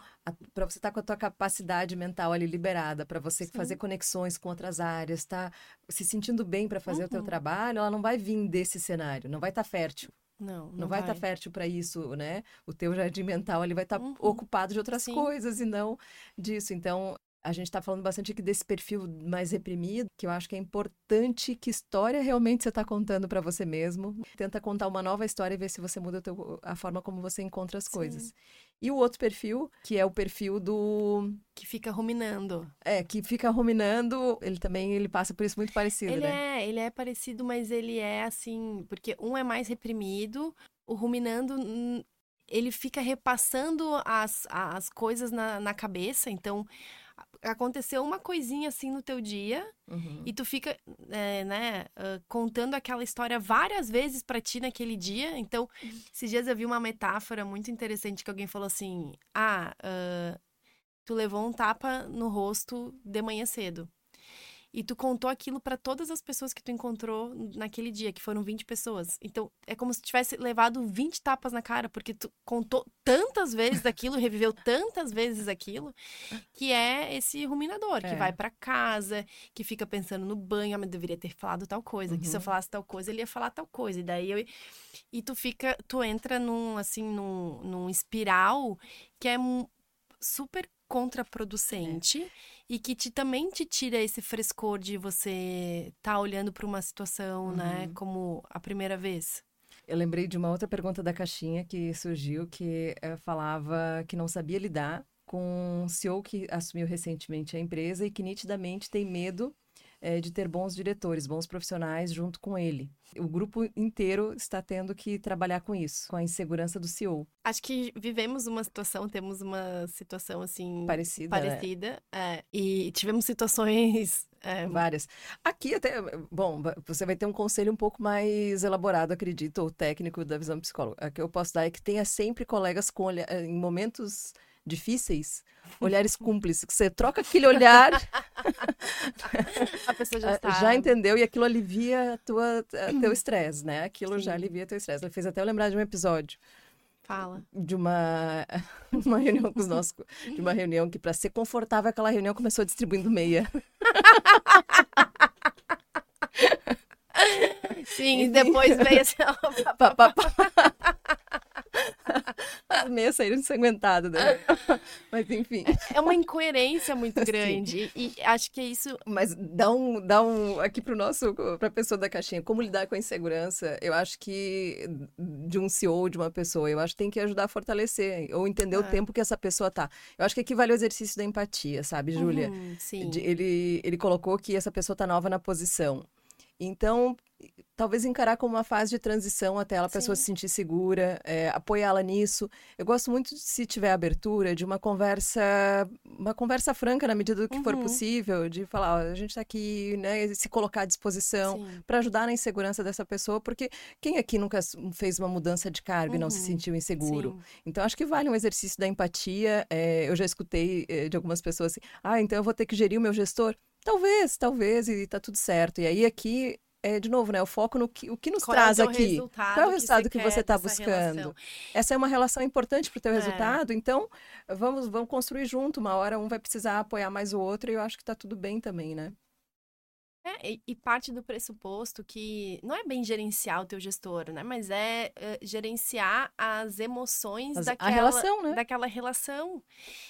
para você estar tá com a tua capacidade mental ali liberada, para você Sim. fazer conexões com outras áreas, tá se sentindo bem para fazer o teu uhum. trabalho, ela não vai vir desse cenário, não vai estar tá fértil. Não, não, não vai estar tá fértil para isso, né? O teu jardim mental ele vai estar tá uhum. ocupado de outras Sim. coisas e não disso. Então, a gente está falando bastante aqui desse perfil mais reprimido, que eu acho que é importante que história realmente você está contando para você mesmo. Tenta contar uma nova história e ver se você muda a forma como você encontra as Sim. coisas. E o outro perfil, que é o perfil do que fica ruminando. É, que fica ruminando, ele também ele passa por isso muito parecido, ele né? É, ele é parecido, mas ele é assim, porque um é mais reprimido, o ruminando ele fica repassando as, as coisas na, na cabeça, então aconteceu uma coisinha assim no teu dia uhum. e tu fica, é, né, uh, contando aquela história várias vezes para ti naquele dia. Então, esses dias eu vi uma metáfora muito interessante que alguém falou assim: ah, uh, tu levou um tapa no rosto de manhã cedo e tu contou aquilo para todas as pessoas que tu encontrou naquele dia, que foram 20 pessoas. Então, é como se tivesse levado 20 tapas na cara, porque tu contou tantas vezes aquilo, reviveu tantas vezes aquilo, que é esse ruminador, é. que vai para casa, que fica pensando no banho, ah, mas deveria ter falado tal coisa, uhum. que se eu uhum. falasse tal coisa, ele ia falar tal coisa. E daí eu e tu fica, tu entra num assim, num, num espiral que é super contraproducente é. E que te, também te tira esse frescor de você estar tá olhando para uma situação, né, uhum. né, como a primeira vez. Eu lembrei de uma outra pergunta da caixinha que surgiu que é, falava que não sabia lidar com um CEO que assumiu recentemente a empresa e que nitidamente tem medo é, de ter bons diretores, bons profissionais junto com ele. O grupo inteiro está tendo que trabalhar com isso, com a insegurança do CEO. Acho que vivemos uma situação, temos uma situação assim parecida, né? parecida, né? é, e tivemos situações é... várias. Aqui até, bom, você vai ter um conselho um pouco mais elaborado, acredito, ou técnico da visão psicóloga. O que eu posso dar é que tenha sempre colegas com em momentos difíceis, olhares cúmplices, que você troca aquele olhar, a pessoa já, está... já entendeu e aquilo alivia tua, teu estresse, né? Aquilo Sim. já alivia teu estresse. Ela fez até eu lembrar de um episódio. Fala. De uma, uma reunião com os nossos, de uma reunião que para ser confortável aquela reunião começou distribuindo meia. Sim, e depois veio assim, As meias saíram ensanguentadas, né? Mas enfim. É uma incoerência muito grande. E acho que é isso. Mas dá um, dá um. Aqui pro nosso, pra pessoa da caixinha, como lidar com a insegurança, eu acho que de um CEO, de uma pessoa, eu acho que tem que ajudar a fortalecer, ou entender é. o tempo que essa pessoa tá. Eu acho que aqui vale o exercício da empatia, sabe, Júlia? Uhum, sim. De, ele, ele colocou que essa pessoa tá nova na posição. Então, talvez encarar como uma fase de transição até ela, a pessoa se sentir segura, é, apoiá-la nisso. Eu gosto muito, de, se tiver abertura, de uma conversa, uma conversa franca na medida do que uhum. for possível, de falar, ó, a gente está aqui, né, se colocar à disposição para ajudar na insegurança dessa pessoa, porque quem aqui nunca fez uma mudança de cargo uhum. e não se uhum. sentiu inseguro? Sim. Então, acho que vale um exercício da empatia. É, eu já escutei é, de algumas pessoas assim, ah, então eu vou ter que gerir o meu gestor. Talvez, talvez, e tá tudo certo. E aí aqui é, de novo, né, o foco no que, o que nos Qual traz é aqui. Qual é o resultado que, você está buscando? Relação? Essa é uma relação importante para o teu é. resultado, então vamos, vamos construir junto. Uma hora um vai precisar apoiar mais o outro e eu acho que está tudo bem também, né? É, e, e, parte do pressuposto que não é bem gerenciar o teu gestor, né? Mas é uh, gerenciar as emoções as, daquela, relação, né? daquela relação.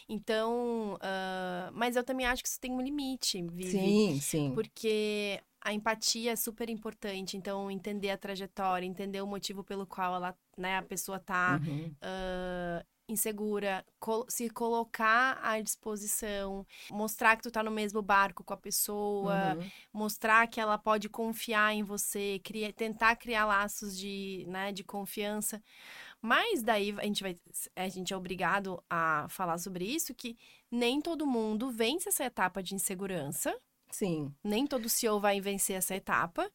Então, uh, mas eu também acho que isso tem um limite, Vivi. Sim, sim. Porque a empatia é super importante. Então, entender a trajetória, entender o motivo pelo qual ela, né, a pessoa tá uhum. uh, insegura, se colocar à disposição, mostrar que tu tá no mesmo barco com a pessoa, uhum. mostrar que ela pode confiar em você, criar, tentar criar laços de, né, de confiança. Mas daí a gente vai a gente é obrigado a falar sobre isso que nem todo mundo vence essa etapa de insegurança. Sim. Nem todo CEO vai vencer essa etapa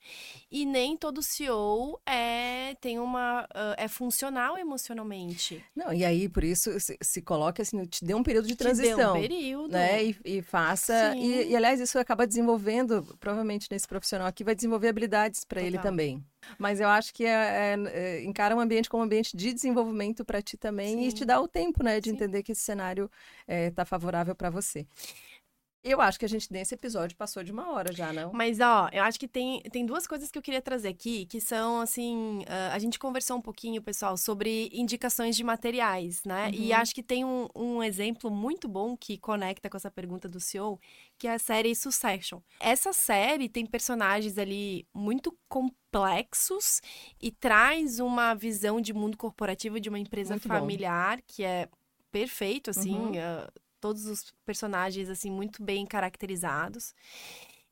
e nem todo CEO é tem uma é funcional emocionalmente. Não, e aí por isso se, se coloca assim, te dê um período de transição, te dê um período, né? E, e faça e, e, aliás isso acaba desenvolvendo, provavelmente nesse profissional aqui vai desenvolver habilidades para ele também. Mas eu acho que é, é, é, encara um ambiente como um ambiente de desenvolvimento para ti também Sim. e te dá o tempo, né, de Sim. entender que esse cenário está é, favorável para você. Eu acho que a gente nesse episódio passou de uma hora já, não? Mas, ó, eu acho que tem, tem duas coisas que eu queria trazer aqui, que são, assim, uh, a gente conversou um pouquinho, pessoal, sobre indicações de materiais, né? Uhum. E acho que tem um, um exemplo muito bom que conecta com essa pergunta do CEO, que é a série Succession. Essa série tem personagens ali muito complexos e traz uma visão de mundo corporativo de uma empresa muito familiar, bom. que é perfeito, assim, uhum. uh, todos os personagens assim muito bem caracterizados.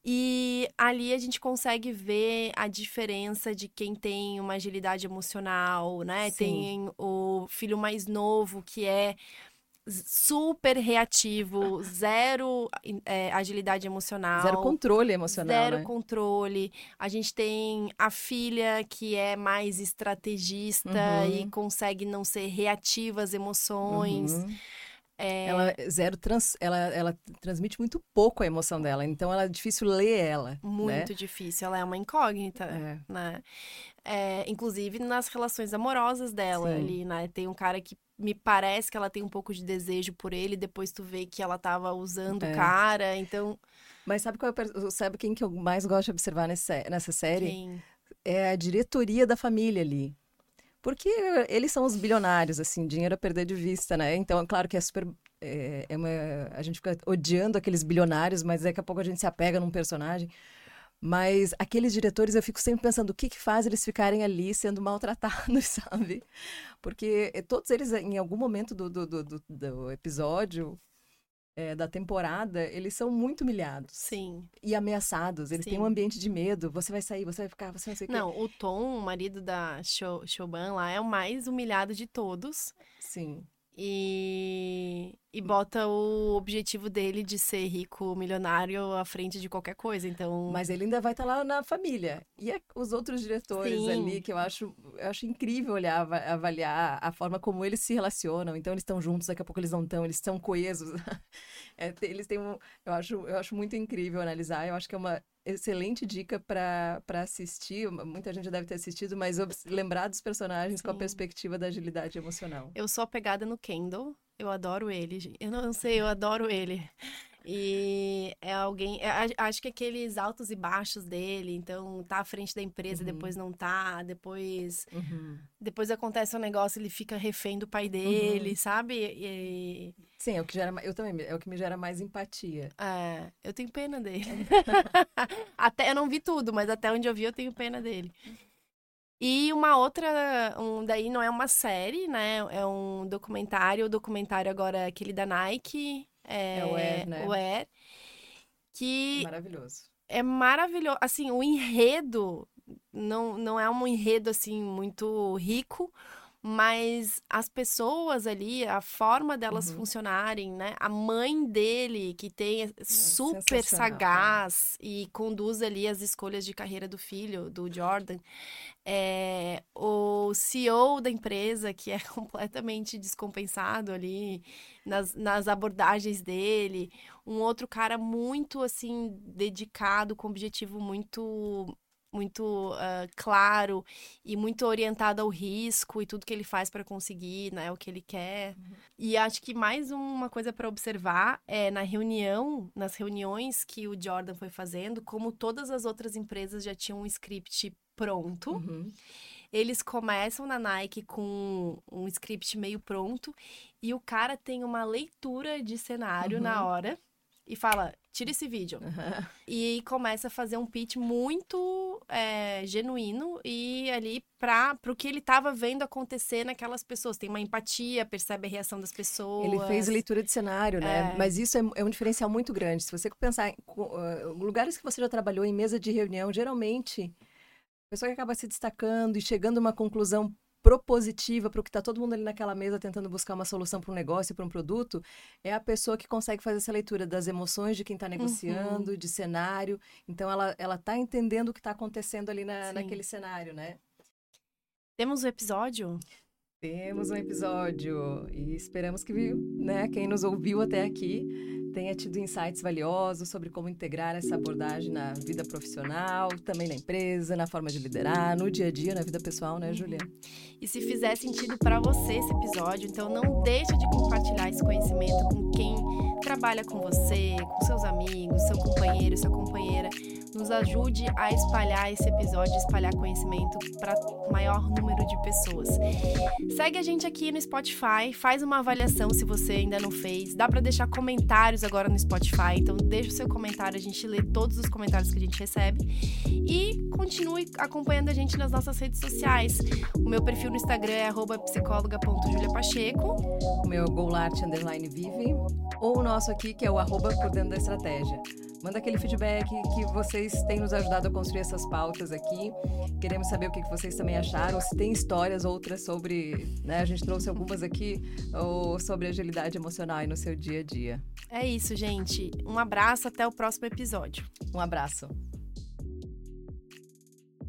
E ali a gente consegue ver a diferença de quem tem uma agilidade emocional, né? Sim. Tem o filho mais novo que é super reativo, zero é, agilidade emocional. Zero controle emocional. Zero né? controle. A gente tem a filha que é mais estrategista uhum. e consegue não ser reativa às emoções. Uhum. É... Ela zero trans, ela, ela transmite muito pouco a emoção dela, então ela é difícil ler ela. Né? Muito né? difícil, ela é uma incógnita, é. né? É, inclusive nas relações amorosas dela Sim. ali, né? Tem um cara que me parece que ela tem um pouco de desejo por ele, depois tu vê que ela tava usando o é. cara, então. Mas sabe qual é, sabe quem que eu mais gosto de observar nesse, nessa série? Quem? É a diretoria da família ali. Porque eles são os bilionários, assim, dinheiro a perder de vista, né? Então, é claro que é super. É, é uma, a gente fica odiando aqueles bilionários, mas daqui a pouco a gente se apega num personagem. Mas aqueles diretores, eu fico sempre pensando o que, que faz eles ficarem ali sendo maltratados, sabe? Porque todos eles, em algum momento do, do, do, do episódio, é, da temporada, eles são muito humilhados. Sim. E ameaçados. Eles Sim. têm um ambiente de medo. Você vai sair, você vai ficar, você não sei o Não, o Tom, o marido da Shoban lá, é o mais humilhado de todos. Sim. E, e bota o objetivo dele de ser rico, milionário à frente de qualquer coisa, então... Mas ele ainda vai estar tá lá na família. E é os outros diretores Sim. ali, que eu acho, eu acho incrível olhar, avaliar a forma como eles se relacionam. Então, eles estão juntos, daqui a pouco eles não estão, eles estão coesos. é, eles têm um... Eu acho, eu acho muito incrível analisar, eu acho que é uma excelente dica para assistir. Muita gente já deve ter assistido, mas lembrar dos personagens Sim. com a perspectiva da agilidade emocional. Eu sou apegada no Kendall. Eu adoro ele. Eu não sei, eu adoro ele. E é alguém. É, acho que aqueles altos e baixos dele, então tá à frente da empresa, uhum. depois não tá, depois. Uhum. Depois acontece um negócio, ele fica refém do pai dele, uhum. sabe? E... Sim, é o que gera. Eu também, é o que me gera mais empatia. É, eu tenho pena dele. até eu não vi tudo, mas até onde eu vi, eu tenho pena dele. E uma outra, um, daí não é uma série, né? É um documentário, o documentário agora é aquele da Nike, é, é o Air, né? O Air. Que. Maravilhoso. É maravilhoso. Assim, o enredo não, não é um enredo, assim, muito rico, mas as pessoas ali, a forma delas uhum. funcionarem, né? A mãe dele, que tem é super é. sagaz e conduz ali as escolhas de carreira do filho, do Jordan. É, o CEO da empresa, que é completamente descompensado ali nas, nas abordagens dele. Um outro cara muito, assim, dedicado, com objetivo muito muito uh, claro e muito orientado ao risco e tudo que ele faz para conseguir, né, o que ele quer. Uhum. E acho que mais uma coisa para observar é na reunião, nas reuniões que o Jordan foi fazendo, como todas as outras empresas já tinham um script pronto. Uhum. Eles começam na Nike com um script meio pronto e o cara tem uma leitura de cenário uhum. na hora e fala: tira esse vídeo. Uhum. E começa a fazer um pitch muito é, genuíno e ali para o que ele estava vendo acontecer naquelas pessoas. Tem uma empatia, percebe a reação das pessoas. Ele fez leitura de cenário, né? É. Mas isso é, é, um diferencial muito grande. Se você pensar em uh, lugares que você já trabalhou em mesa de reunião, geralmente. A pessoa que acaba se destacando e chegando a uma conclusão propositiva para o que está todo mundo ali naquela mesa tentando buscar uma solução para um negócio, para um produto, é a pessoa que consegue fazer essa leitura das emoções de quem está negociando, uhum. de cenário. Então, ela ela está entendendo o que está acontecendo ali na, naquele cenário, né? Temos um episódio? Temos um episódio e esperamos que né, quem nos ouviu até aqui tenha tido insights valiosos sobre como integrar essa abordagem na vida profissional, também na empresa, na forma de liderar, no dia a dia, na vida pessoal, né, Julia? E se fizer sentido para você esse episódio, então não deixa de compartilhar esse conhecimento com quem trabalha com você, com seus amigos, seu companheiro, sua companheira. Nos ajude a espalhar esse episódio, espalhar conhecimento para maior número de pessoas. Segue a gente aqui no Spotify, faz uma avaliação se você ainda não fez. Dá para deixar comentários agora no Spotify, então deixa o seu comentário, a gente lê todos os comentários que a gente recebe. E continue acompanhando a gente nas nossas redes sociais. O meu perfil no Instagram é psicóloga.juliapacheco. O meu é Golart Underline Vive. Ou o nosso aqui, que é o arroba por dentro da estratégia. Manda aquele feedback que vocês têm nos ajudado a construir essas pautas aqui. Queremos saber o que vocês também acharam, se tem histórias outras sobre, né, a gente trouxe algumas aqui, ou sobre agilidade emocional aí no seu dia a dia. É isso, gente. Um abraço, até o próximo episódio. Um abraço.